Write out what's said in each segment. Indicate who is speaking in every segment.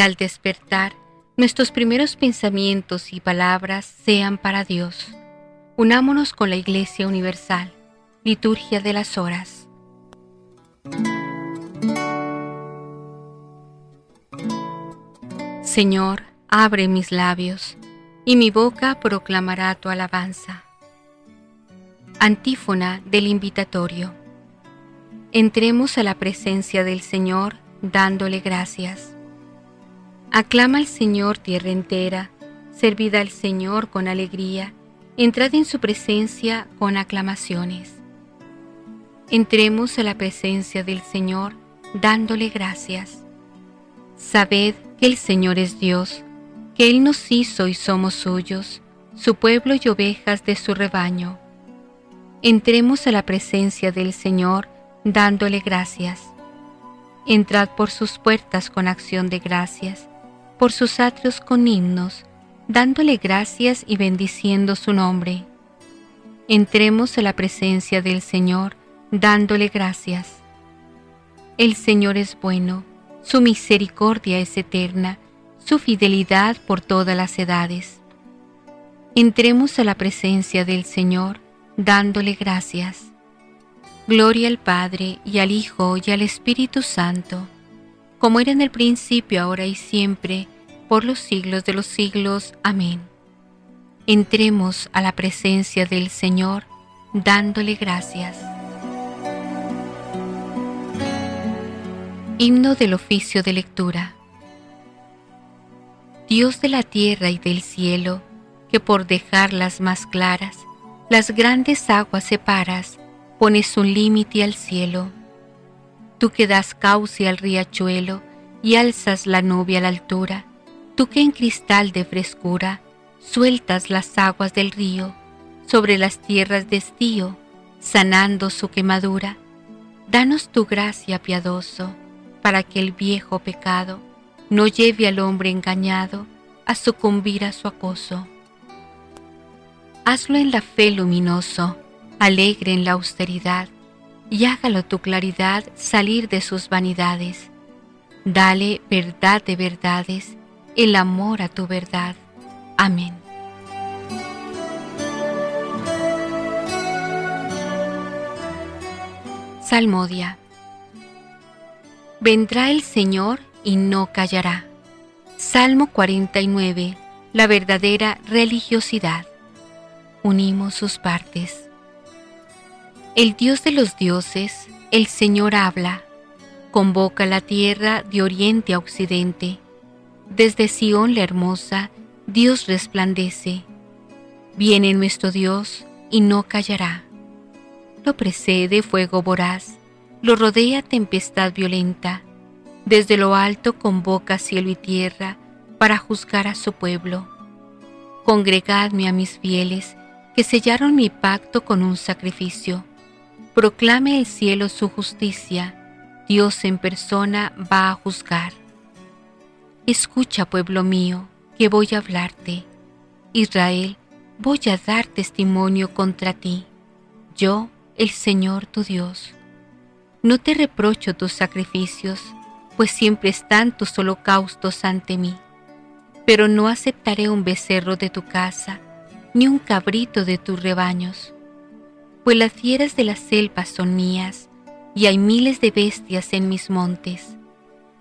Speaker 1: al despertar nuestros primeros pensamientos y palabras sean para Dios. Unámonos con la Iglesia Universal, Liturgia de las Horas. Señor, abre mis labios, y mi boca proclamará tu alabanza. Antífona del invitatorio. Entremos a la presencia del Señor dándole gracias. Aclama al Señor tierra entera, servid al Señor con alegría, entrad en su presencia con aclamaciones. Entremos a la presencia del Señor dándole gracias. Sabed que el Señor es Dios, que Él nos hizo y somos suyos, su pueblo y ovejas de su rebaño. Entremos a la presencia del Señor dándole gracias. Entrad por sus puertas con acción de gracias por sus atrios con himnos, dándole gracias y bendiciendo su nombre. Entremos a la presencia del Señor, dándole gracias. El Señor es bueno, su misericordia es eterna, su fidelidad por todas las edades. Entremos a la presencia del Señor, dándole gracias. Gloria al Padre y al Hijo y al Espíritu Santo como era en el principio, ahora y siempre, por los siglos de los siglos. Amén. Entremos a la presencia del Señor dándole gracias. Himno del oficio de lectura. Dios de la tierra y del cielo, que por dejarlas más claras, las grandes aguas separas, pones un límite al cielo tú que das cauce al riachuelo y alzas la nube a la altura, tú que en cristal de frescura sueltas las aguas del río sobre las tierras de estío, sanando su quemadura, danos tu gracia piadoso, para que el viejo pecado no lleve al hombre engañado a sucumbir a su acoso. Hazlo en la fe luminoso, alegre en la austeridad, y hágalo tu claridad salir de sus vanidades. Dale verdad de verdades, el amor a tu verdad. Amén. Salmodia. Vendrá el Señor y no callará. Salmo 49. La verdadera religiosidad. Unimos sus partes. El Dios de los dioses, el Señor habla, convoca la tierra de oriente a occidente. Desde Sión la hermosa, Dios resplandece. Viene nuestro Dios y no callará. Lo precede fuego voraz, lo rodea tempestad violenta. Desde lo alto convoca cielo y tierra para juzgar a su pueblo. Congregadme a mis fieles que sellaron mi pacto con un sacrificio Proclame el cielo su justicia, Dios en persona va a juzgar. Escucha, pueblo mío, que voy a hablarte. Israel, voy a dar testimonio contra ti. Yo, el Señor tu Dios. No te reprocho tus sacrificios, pues siempre están tus holocaustos ante mí. Pero no aceptaré un becerro de tu casa, ni un cabrito de tus rebaños pues las fieras de la selva son mías, y hay miles de bestias en mis montes.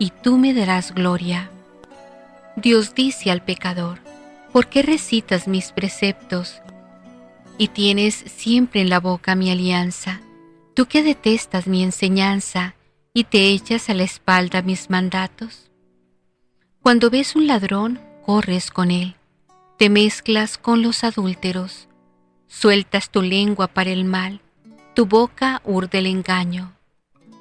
Speaker 1: y tú me darás gloria. Dios dice al pecador, ¿por qué recitas mis preceptos y tienes siempre en la boca mi alianza? Tú que detestas mi enseñanza y te echas a la espalda mis mandatos. Cuando ves un ladrón, corres con él, te mezclas con los adúlteros, sueltas tu lengua para el mal tu boca urde el engaño.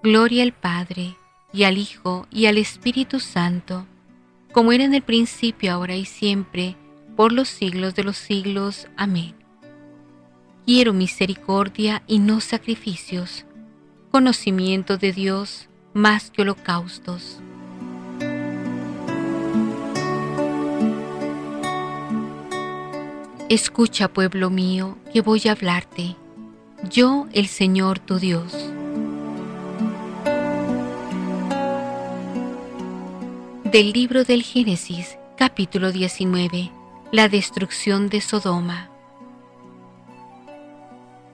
Speaker 1: Gloria al Padre, y al Hijo, y al Espíritu Santo, como era en el principio, ahora y siempre, por los siglos de los siglos. Amén. Quiero misericordia y no sacrificios, conocimiento de Dios más que holocaustos. Escucha, pueblo mío, que voy a hablarte, yo el Señor tu Dios. Del libro del Génesis, capítulo 19, la destrucción de Sodoma.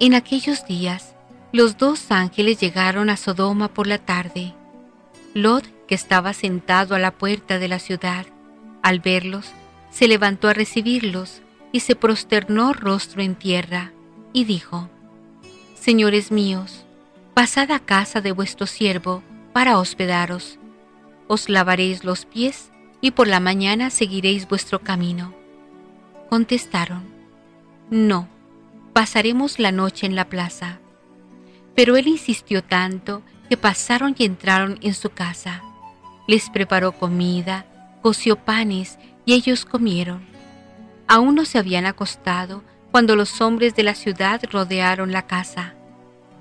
Speaker 1: En aquellos días, los dos ángeles llegaron a Sodoma por la tarde. Lot, que estaba sentado a la puerta de la ciudad, al verlos, se levantó a recibirlos y se prosternó rostro en tierra, y dijo, Señores míos, pasad a casa de vuestro siervo para hospedaros. Os lavaréis los pies y por la mañana seguiréis vuestro camino. Contestaron, No, pasaremos la noche en la plaza. Pero él insistió tanto que pasaron y entraron en su casa. Les preparó comida, coció panes y ellos comieron Aún no se habían acostado cuando los hombres de la ciudad rodearon la casa,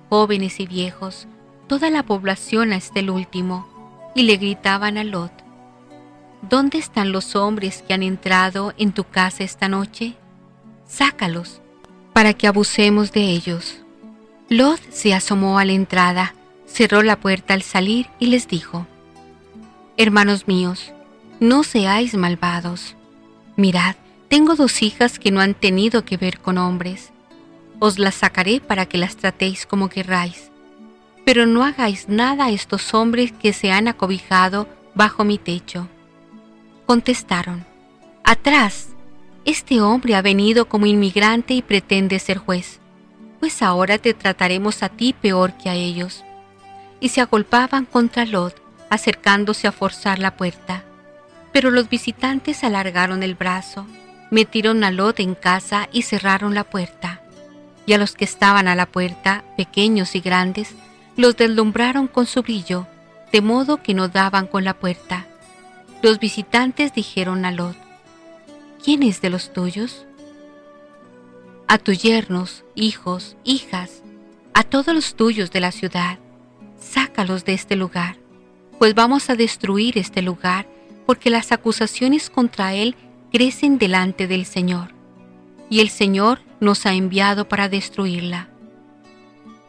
Speaker 1: jóvenes y viejos, toda la población hasta el último, y le gritaban a Lot, ¿Dónde están los hombres que han entrado en tu casa esta noche? Sácalos, para que abusemos de ellos. Lot se asomó a la entrada, cerró la puerta al salir y les dijo, Hermanos míos, no seáis malvados. Mirad, tengo dos hijas que no han tenido que ver con hombres. Os las sacaré para que las tratéis como querráis. Pero no hagáis nada a estos hombres que se han acobijado bajo mi techo. Contestaron, Atrás, este hombre ha venido como inmigrante y pretende ser juez, pues ahora te trataremos a ti peor que a ellos. Y se agolpaban contra Lot, acercándose a forzar la puerta. Pero los visitantes alargaron el brazo metieron a Lot en casa y cerraron la puerta. Y a los que estaban a la puerta, pequeños y grandes, los deslumbraron con su brillo, de modo que no daban con la puerta. Los visitantes dijeron a Lot, ¿quién es de los tuyos? A tus yernos, hijos, hijas, a todos los tuyos de la ciudad, sácalos de este lugar, pues vamos a destruir este lugar, porque las acusaciones contra él crecen delante del Señor, y el Señor nos ha enviado para destruirla.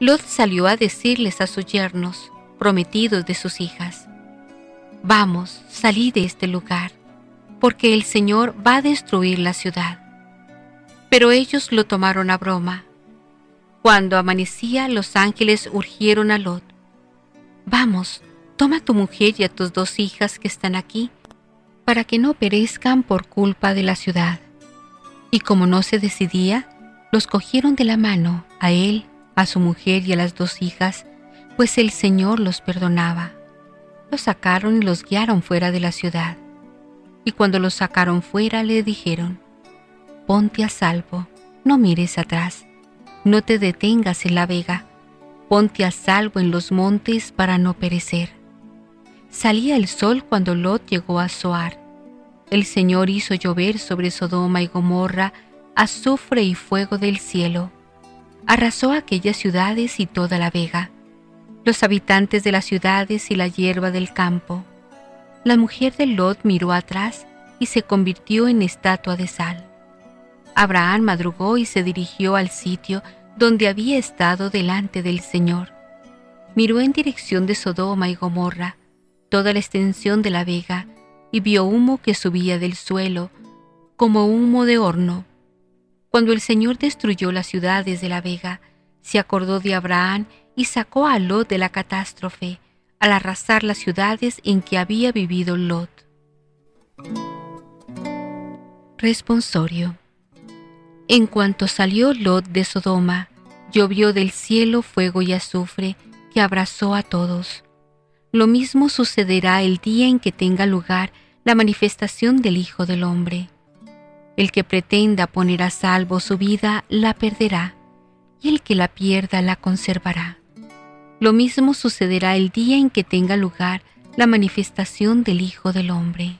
Speaker 1: Lot salió a decirles a sus yernos, prometidos de sus hijas, Vamos, salid de este lugar, porque el Señor va a destruir la ciudad. Pero ellos lo tomaron a broma. Cuando amanecía, los ángeles urgieron a Lot, Vamos, toma a tu mujer y a tus dos hijas que están aquí, para que no perezcan por culpa de la ciudad. Y como no se decidía, los cogieron de la mano a él, a su mujer y a las dos hijas, pues el Señor los perdonaba. Los sacaron y los guiaron fuera de la ciudad. Y cuando los sacaron fuera le dijeron, Ponte a salvo, no mires atrás, no te detengas en la vega, ponte a salvo en los montes para no perecer. Salía el sol cuando Lot llegó a Zoar. El Señor hizo llover sobre Sodoma y Gomorra azufre y fuego del cielo. Arrasó aquellas ciudades y toda la vega, los habitantes de las ciudades y la hierba del campo. La mujer de Lot miró atrás y se convirtió en estatua de sal. Abraham madrugó y se dirigió al sitio donde había estado delante del Señor. Miró en dirección de Sodoma y Gomorra, toda la extensión de la vega y vio humo que subía del suelo, como humo de horno. Cuando el Señor destruyó las ciudades de la vega, se acordó de Abraham y sacó a Lot de la catástrofe, al arrasar las ciudades en que había vivido Lot. Responsorio. En cuanto salió Lot de Sodoma, llovió del cielo fuego y azufre que abrazó a todos. Lo mismo sucederá el día en que tenga lugar la manifestación del Hijo del Hombre. El que pretenda poner a salvo su vida la perderá, y el que la pierda la conservará. Lo mismo sucederá el día en que tenga lugar la manifestación del Hijo del Hombre.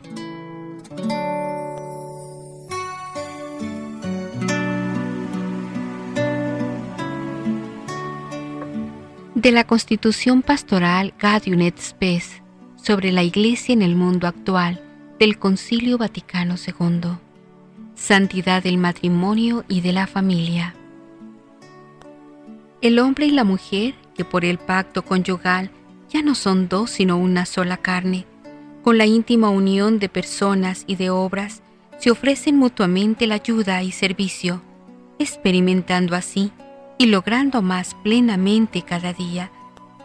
Speaker 1: De la Constitución Pastoral Gaudium et Spes sobre la Iglesia en el mundo actual del Concilio Vaticano II. Santidad del matrimonio y de la familia. El hombre y la mujer, que por el pacto conyugal ya no son dos sino una sola carne, con la íntima unión de personas y de obras, se ofrecen mutuamente la ayuda y servicio, experimentando así y logrando más plenamente cada día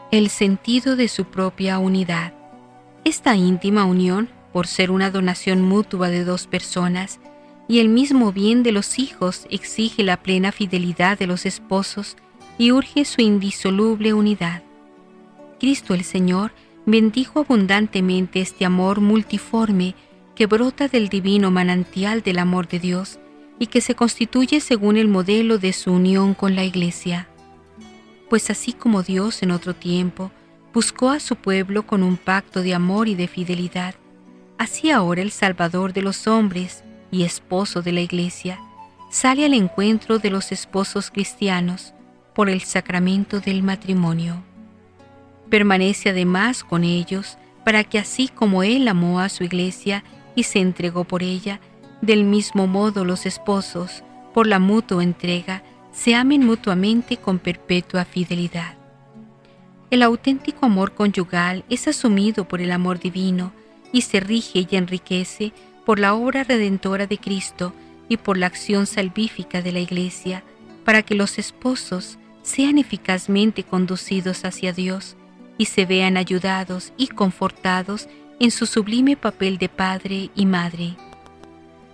Speaker 1: el sentido de su propia unidad. Esta íntima unión, por ser una donación mutua de dos personas, y el mismo bien de los hijos exige la plena fidelidad de los esposos y urge su indisoluble unidad. Cristo el Señor bendijo abundantemente este amor multiforme que brota del divino manantial del amor de Dios y que se constituye según el modelo de su unión con la Iglesia. Pues así como Dios en otro tiempo buscó a su pueblo con un pacto de amor y de fidelidad, así ahora el Salvador de los hombres y esposo de la Iglesia sale al encuentro de los esposos cristianos por el sacramento del matrimonio. Permanece además con ellos para que así como Él amó a su iglesia y se entregó por ella, del mismo modo los esposos, por la mutua entrega, se amen mutuamente con perpetua fidelidad. El auténtico amor conyugal es asumido por el amor divino y se rige y enriquece por la obra redentora de Cristo y por la acción salvífica de la Iglesia, para que los esposos sean eficazmente conducidos hacia Dios y se vean ayudados y confortados en su sublime papel de padre y madre.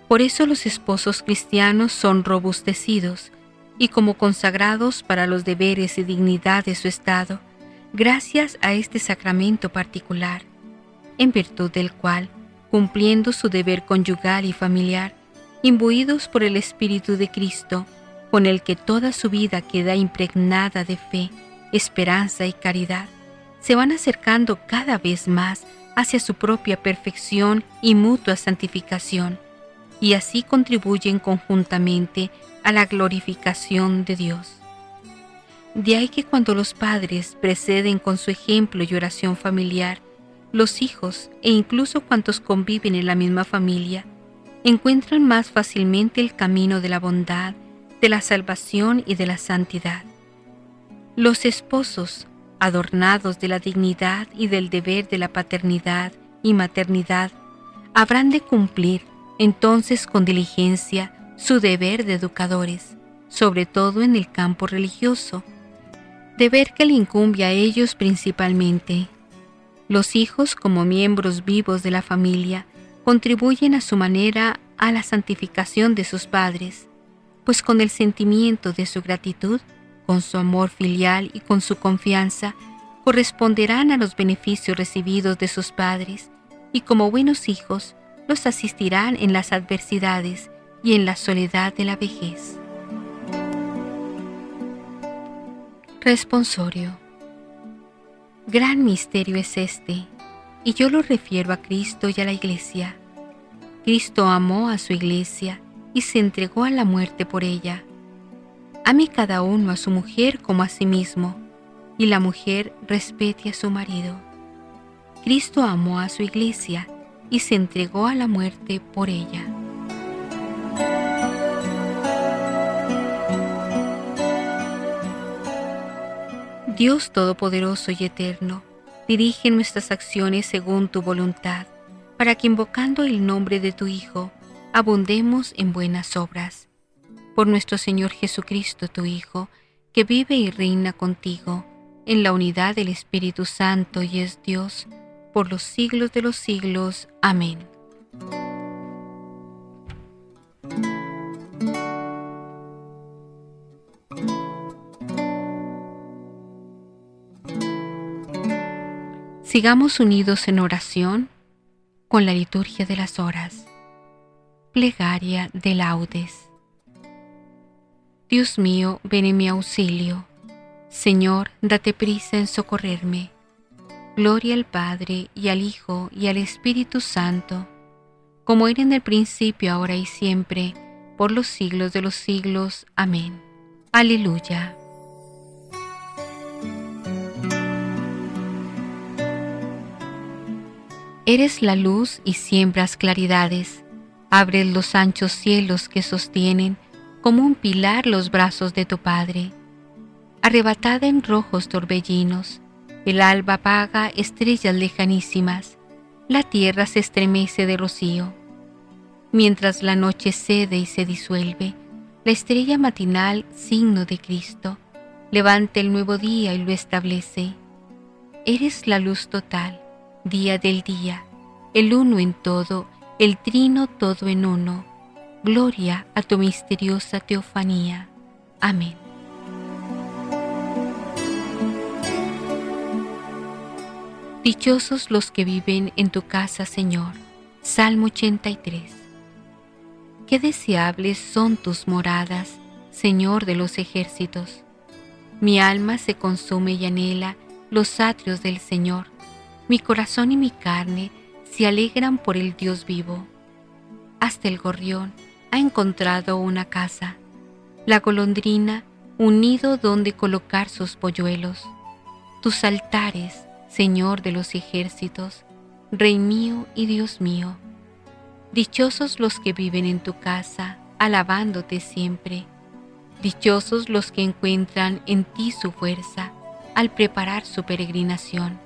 Speaker 1: Por eso los esposos cristianos son robustecidos y como consagrados para los deberes y dignidad de su estado, gracias a este sacramento particular, en virtud del cual, cumpliendo su deber conyugal y familiar, imbuidos por el Espíritu de Cristo, con el que toda su vida queda impregnada de fe, esperanza y caridad, se van acercando cada vez más hacia su propia perfección y mutua santificación, y así contribuyen conjuntamente a la glorificación de Dios. De ahí que cuando los padres preceden con su ejemplo y oración familiar, los hijos e incluso cuantos conviven en la misma familia, encuentran más fácilmente el camino de la bondad, de la salvación y de la santidad. Los esposos adornados de la dignidad y del deber de la paternidad y maternidad, habrán de cumplir entonces con diligencia su deber de educadores, sobre todo en el campo religioso, deber que le incumbe a ellos principalmente. Los hijos, como miembros vivos de la familia, contribuyen a su manera a la santificación de sus padres, pues con el sentimiento de su gratitud con su amor filial y con su confianza, corresponderán a los beneficios recibidos de sus padres y como buenos hijos los asistirán en las adversidades y en la soledad de la vejez. Responsorio. Gran misterio es este, y yo lo refiero a Cristo y a la Iglesia. Cristo amó a su Iglesia y se entregó a la muerte por ella Ame cada uno a su mujer como a sí mismo, y la mujer respete a su marido. Cristo amó a su iglesia y se entregó a la muerte por ella. Dios Todopoderoso y Eterno, dirige nuestras acciones según tu voluntad, para que invocando el nombre de tu Hijo, abundemos en buenas obras por nuestro Señor Jesucristo, tu Hijo, que vive y reina contigo, en la unidad del Espíritu Santo y es Dios, por los siglos de los siglos. Amén. Sigamos unidos en oración con la liturgia de las horas. Plegaria de laudes. Dios mío, ven en mi auxilio. Señor, date prisa en socorrerme. Gloria al Padre y al Hijo y al Espíritu Santo, como era en el principio, ahora y siempre, por los siglos de los siglos. Amén. Aleluya. Eres la luz y siembras claridades, abres los anchos cielos que sostienen como un pilar los brazos de tu Padre. Arrebatada en rojos torbellinos, el alba apaga estrellas lejanísimas, la tierra se estremece de rocío. Mientras la noche cede y se disuelve, la estrella matinal, signo de Cristo, levanta el nuevo día y lo establece. Eres la luz total, día del día, el uno en todo, el trino todo en uno. Gloria a tu misteriosa teofanía. Amén. Dichosos los que viven en tu casa, Señor. Salmo 83. Qué deseables son tus moradas, Señor de los ejércitos. Mi alma se consume y anhela los atrios del Señor. Mi corazón y mi carne se alegran por el Dios vivo. Hasta el gorrión ha encontrado una casa, la golondrina un nido donde colocar sus polluelos. Tus altares, Señor de los ejércitos, Rey mío y Dios mío. Dichosos los que viven en tu casa, alabándote siempre. Dichosos los que encuentran en ti su fuerza al preparar su peregrinación.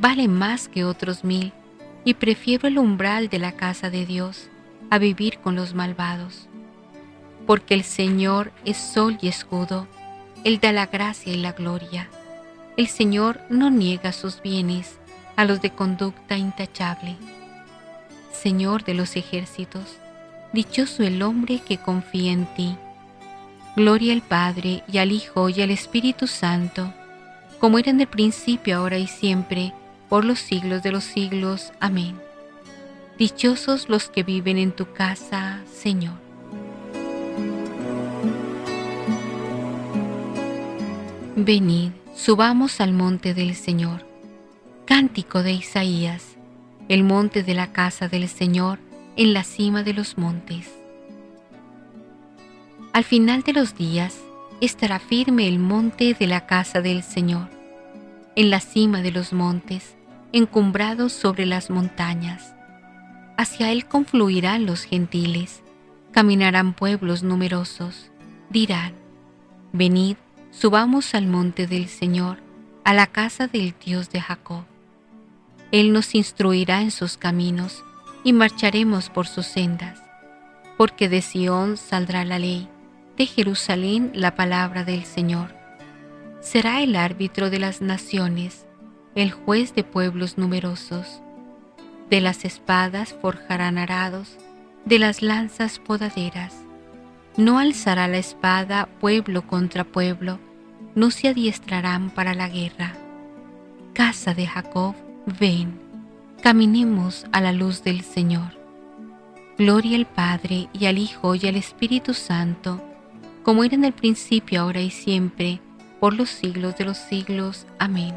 Speaker 1: vale más que otros mil, y prefiero el umbral de la casa de Dios a vivir con los malvados. Porque el Señor es sol y escudo, Él da la gracia y la gloria. El Señor no niega sus bienes, a los de conducta intachable. Señor de los ejércitos, dichoso el hombre que confía en ti. Gloria al Padre y al Hijo y al Espíritu Santo, como era en el principio, ahora y siempre, por los siglos de los siglos. Amén. Dichosos los que viven en tu casa, Señor. Venid, subamos al monte del Señor Cántico de Isaías, el monte de la casa del Señor en la cima de los montes. Al final de los días estará firme el monte de la casa del Señor, en la cima de los montes, encumbrados sobre las montañas. Hacia él confluirán los gentiles, caminarán pueblos numerosos, dirán, venid, subamos al monte del Señor, a la casa del Dios de Jacob él nos instruirá en sus caminos y marcharemos por sus sendas, porque de Sión saldrá la ley, de Jerusalén la palabra del Señor. Será el árbitro de las naciones, el juez de pueblos numerosos. De las espadas forjarán arados, de las lanzas podaderas. No alzará la espada pueblo contra pueblo, no se adiestrarán para la guerra. Casa de Jacob, Ven, caminemos a la luz del Señor. Gloria al Padre y al Hijo y al Espíritu Santo, como era en el principio, ahora y siempre, por los siglos de los siglos. Amén.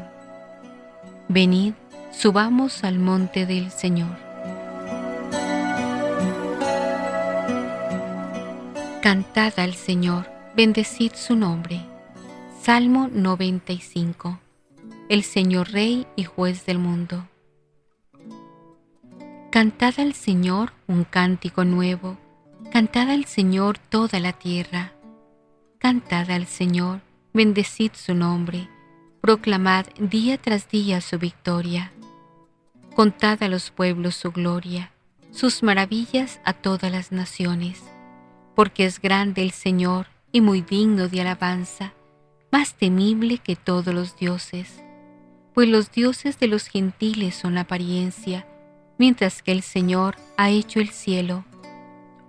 Speaker 1: Venid, subamos al monte del Señor. Cantad al Señor, bendecid su nombre. Salmo 95 el Señor Rey y Juez del mundo. Cantad al Señor un cántico nuevo, cantad al Señor toda la tierra. Cantad al Señor, bendecid su nombre, proclamad día tras día su victoria. Contad a los pueblos su gloria, sus maravillas a todas las naciones, porque es grande el Señor y muy digno de alabanza, más temible que todos los dioses, pues los dioses de los gentiles son la apariencia, mientras que el Señor ha hecho el cielo.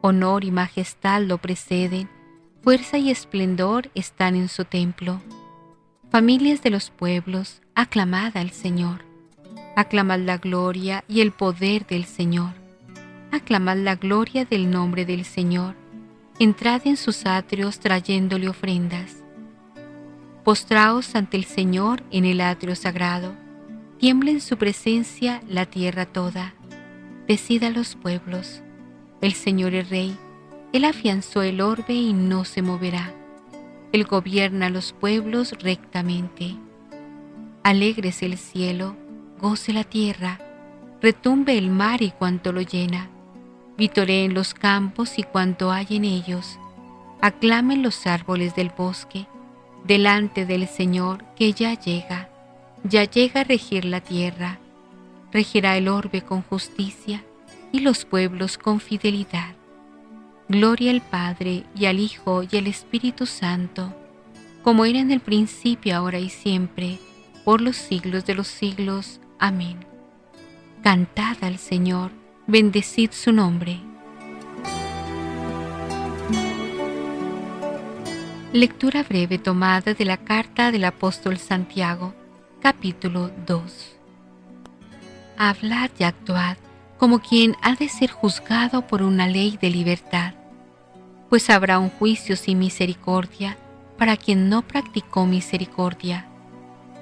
Speaker 1: Honor y majestad lo preceden, fuerza y esplendor están en su templo. Familias de los pueblos, aclamad al Señor. Aclamad la gloria y el poder del Señor. Aclamad la gloria del nombre del Señor. Entrad en sus atrios trayéndole ofrendas. Postraos ante el Señor en el atrio sagrado. Tiembla en su presencia la tierra toda. Decida los pueblos. El Señor es Rey. Él afianzó el orbe y no se moverá. Él gobierna los pueblos rectamente. Alegres el cielo, goce la tierra, retumbe el mar y cuanto lo llena, vitoreen los campos y cuanto hay en ellos, aclamen los árboles del bosque, delante del Señor que ya llega, ya llega a regir la tierra, regirá el orbe con justicia y los pueblos con fidelidad. Gloria al Padre y al Hijo y al Espíritu Santo, como era en el principio, ahora y siempre, por los siglos de los siglos. Amén. Cantad al Señor, bendecid su nombre. Lectura breve tomada de la carta del apóstol Santiago, capítulo 2. Hablad y actuad como quien ha de ser juzgado por una ley de libertad, pues habrá un juicio sin misericordia para quien no practicó misericordia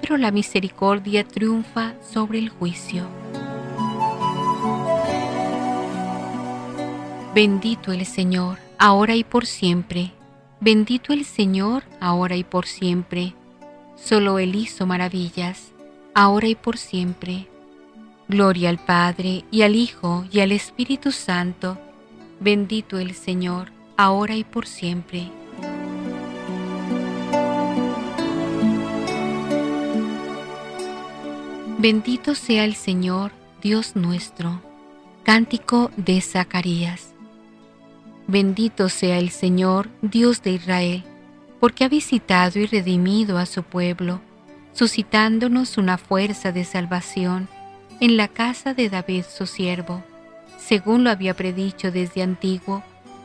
Speaker 1: pero la misericordia triunfa sobre el juicio. Bendito el Señor, ahora y por siempre. Bendito el Señor, ahora y por siempre. Solo Él hizo maravillas, ahora y por siempre. Gloria al Padre, y al Hijo, y al Espíritu Santo. Bendito el Señor, ahora y por siempre. Bendito sea el Señor, Dios nuestro. Cántico de Zacarías. Bendito sea el Señor, Dios de Israel, porque ha visitado y redimido a su pueblo, suscitándonos una fuerza de salvación en la casa de David su siervo, según lo había predicho desde antiguo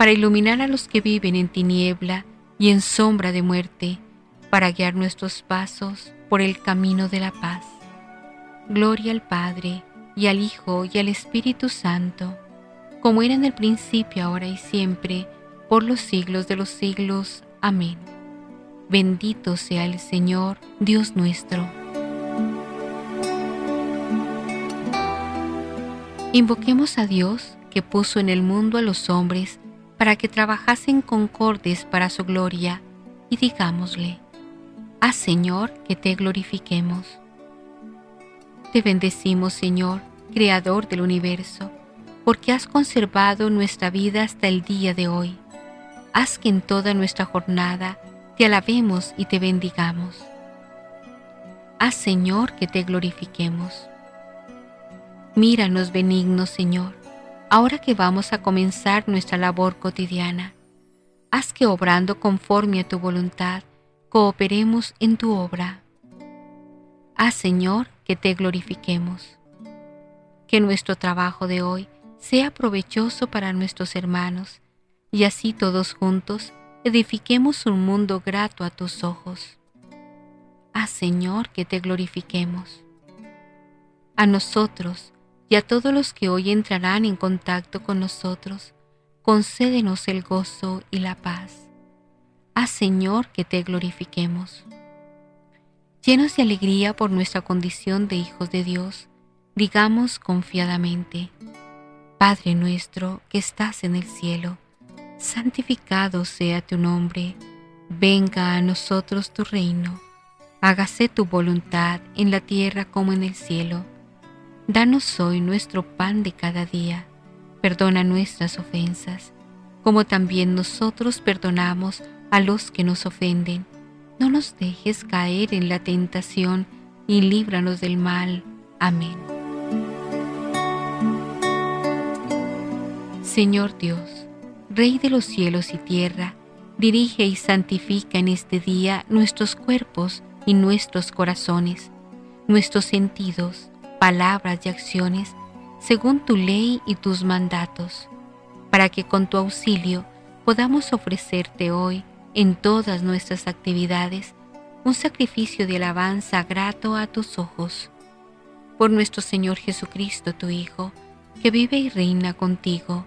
Speaker 1: para iluminar a los que viven en tiniebla y en sombra de muerte, para guiar nuestros pasos por el camino de la paz. Gloria al Padre, y al Hijo y al Espíritu Santo, como era en el principio, ahora y siempre, por los siglos de los siglos. Amén. Bendito sea el Señor, Dios nuestro. Invoquemos a Dios que puso en el mundo a los hombres para que trabajasen concordes para su gloria, y digámosle, Haz Señor que te glorifiquemos. Te bendecimos, Señor, Creador del universo, porque has conservado nuestra vida hasta el día de hoy. Haz que en toda nuestra jornada te alabemos y te bendigamos. Haz, Señor, que te glorifiquemos. Míranos benigno, Señor, ahora que vamos a comenzar nuestra labor cotidiana. Haz que obrando conforme a tu voluntad, cooperemos en tu obra. Haz, Señor, que te glorifiquemos. Que nuestro trabajo de hoy sea provechoso para nuestros hermanos, y así todos juntos edifiquemos un mundo grato a tus ojos. Haz, Señor, que te glorifiquemos. A nosotros y a todos los que hoy entrarán en contacto con nosotros, concédenos el gozo y la paz. Haz, Señor, que te glorifiquemos. Llenos de alegría por nuestra condición de hijos de Dios, digamos confiadamente, Padre nuestro que estás en el cielo, santificado sea tu nombre, venga a nosotros tu reino, hágase tu voluntad en la tierra como en el cielo. Danos hoy nuestro pan de cada día, perdona nuestras ofensas, como también nosotros perdonamos a los que nos ofenden. No nos dejes caer en la tentación y líbranos del mal. Amén. Señor Dios, Rey de los cielos y tierra, dirige y santifica en este día nuestros cuerpos y nuestros corazones, nuestros sentidos, palabras y acciones, según tu ley y tus mandatos, para que con tu auxilio podamos ofrecerte hoy, en todas nuestras actividades, un sacrificio de alabanza grato a tus ojos. Por nuestro Señor Jesucristo, tu Hijo, que vive y reina contigo,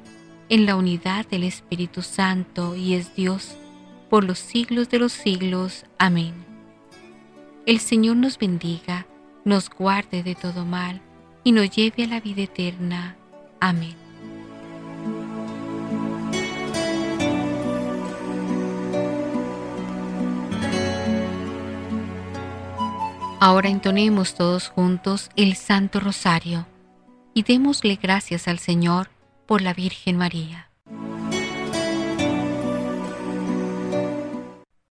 Speaker 1: en la unidad del Espíritu Santo y es Dios por los siglos de los siglos. Amén. El Señor nos bendiga, nos guarde de todo mal y nos lleve a la vida eterna. Amén. Ahora entonemos todos juntos el Santo Rosario y démosle gracias al Señor por la Virgen María.